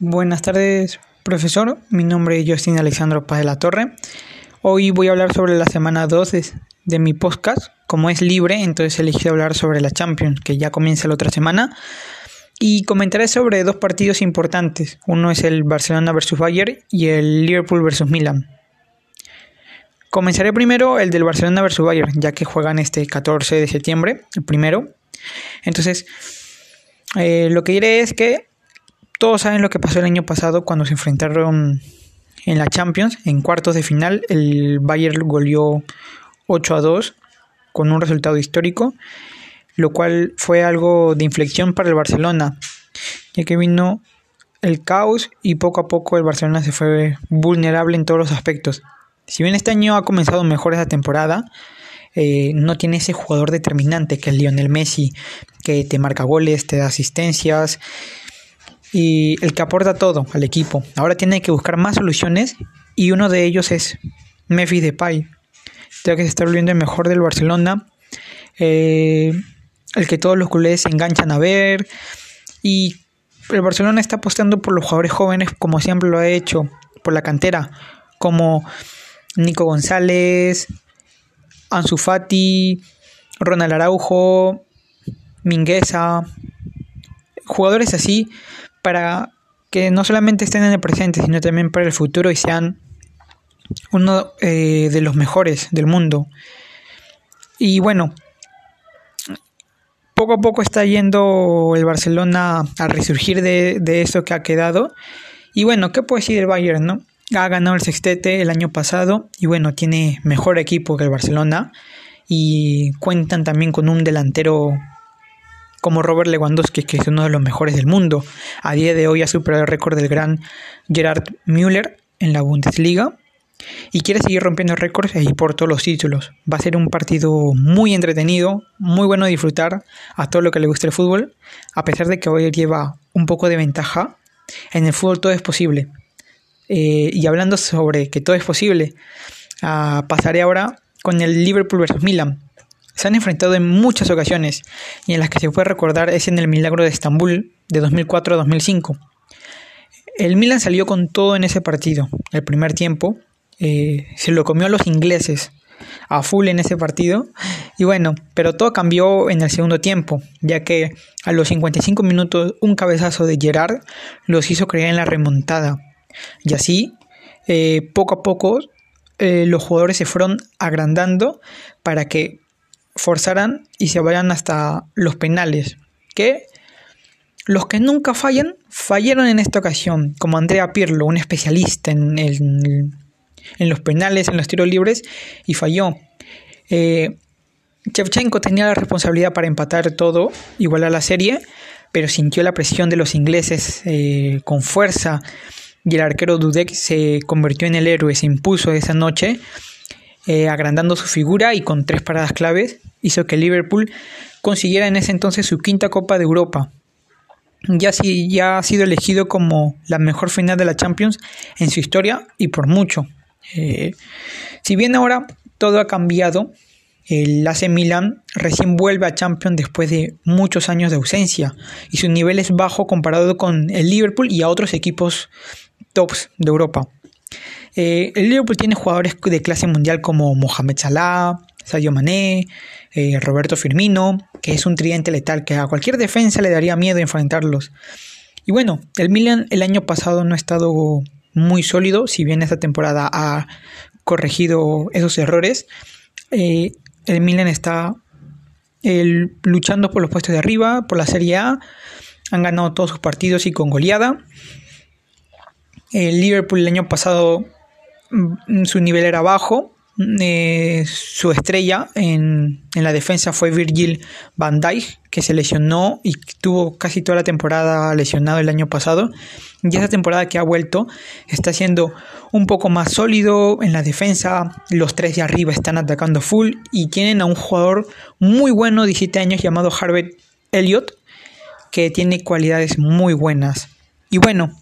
Buenas tardes, profesor. Mi nombre es Justin Alexandro Paz de la Torre. Hoy voy a hablar sobre la semana 2 de, mi podcast. Como es libre, entonces elegí hablar sobre la Champions, que ya comienza la otra semana. Y comentaré sobre dos partidos importantes. Uno es el Barcelona vs Bayern y el Liverpool vs Milan. Comenzaré primero el del Barcelona vs Bayern, ya que juegan este 14 de septiembre, el primero. Entonces, eh, lo que diré es que todos saben lo que pasó el año pasado cuando se enfrentaron en la Champions, en cuartos de final. El Bayern goleó 8 a 2 con un resultado histórico, lo cual fue algo de inflexión para el Barcelona, ya que vino el caos y poco a poco el Barcelona se fue vulnerable en todos los aspectos. Si bien este año ha comenzado mejor esa temporada, eh, no tiene ese jugador determinante que es Lionel Messi, que te marca goles, te da asistencias y el que aporta todo al equipo. Ahora tiene que buscar más soluciones y uno de ellos es Memphis Depay, ya que se está volviendo el mejor del Barcelona, eh, el que todos los culés se enganchan a ver. Y el Barcelona está apostando por los jugadores jóvenes como siempre lo ha hecho, por la cantera, como Nico González, Ansu Fati, Ronald Araujo, Mingueza, jugadores así para que no solamente estén en el presente, sino también para el futuro y sean uno eh, de los mejores del mundo. Y bueno, poco a poco está yendo el Barcelona a resurgir de, de eso que ha quedado. Y bueno, ¿qué puede decir el Bayern, no? ha ganado el sextete el año pasado y bueno, tiene mejor equipo que el Barcelona y cuentan también con un delantero como Robert Lewandowski, que es uno de los mejores del mundo. A día de hoy ha superado el récord del gran Gerard Müller en la Bundesliga y quiere seguir rompiendo récords y por todos los títulos. Va a ser un partido muy entretenido, muy bueno de disfrutar a todo lo que le guste el fútbol, a pesar de que hoy lleva un poco de ventaja. En el fútbol todo es posible. Eh, y hablando sobre que todo es posible, ah, pasaré ahora con el Liverpool versus Milan. Se han enfrentado en muchas ocasiones y en las que se puede recordar es en el Milagro de Estambul de 2004 a 2005. El Milan salió con todo en ese partido. El primer tiempo eh, se lo comió a los ingleses a full en ese partido. Y bueno, pero todo cambió en el segundo tiempo, ya que a los 55 minutos un cabezazo de Gerard los hizo creer en la remontada. Y así, eh, poco a poco, eh, los jugadores se fueron agrandando para que forzaran y se vayan hasta los penales. Que los que nunca fallan, fallaron en esta ocasión, como Andrea Pirlo, un especialista en, en, los penales, en los tiros libres, y falló. Eh, Shevchenko tenía la responsabilidad para empatar todo, igual a la serie, pero sintió la presión de los ingleses con fuerza y el arquero Dudek se convirtió en el héroe, se impuso esa noche, eh, agrandando su figura y con tres paradas claves hizo que Liverpool consiguiera en ese entonces su quinta Copa de Europa. Ya, ya ha sido elegido como la mejor final de la Champions en su historia y por mucho. Eh, si bien ahora todo ha cambiado, el AC Milan recién vuelve a Champions después de muchos años de ausencia y su nivel es bajo comparado con el Liverpool y a otros equipos tops de Europa. Eh, el Liverpool tiene jugadores de clase mundial como Mohamed Salah, Sadio Mané, eh, Roberto Firmino, que es un tridente letal que a cualquier defensa le daría miedo enfrentarlos. Y bueno, el Milan el año pasado no ha estado muy sólido, si bien esta temporada ha corregido esos errores. Eh, el Milan está luchando por los puestos de arriba, por la Serie A. Han ganado todos sus partidos y con goleada. El Liverpool el año pasado su nivel era bajo. Eh, su estrella en, en, la defensa fue Virgil van Dijk, que se lesionó y tuvo casi toda la temporada lesionado el año pasado. Y esa temporada que ha vuelto está siendo un poco más sólido en la defensa. Los tres de arriba están atacando full y tienen a un jugador muy bueno, 17 años, llamado Harvey Elliott, que tiene cualidades muy buenas. Y bueno,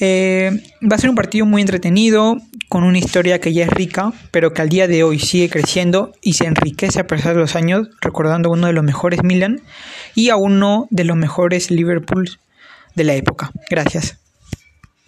eh, va a ser un partido muy entretenido, con una historia que ya es rica, pero que al día de hoy sigue creciendo y se enriquece a pesar de los años, recordando a uno de los mejores Milan y a uno de los mejores Liverpool de la época. Gracias.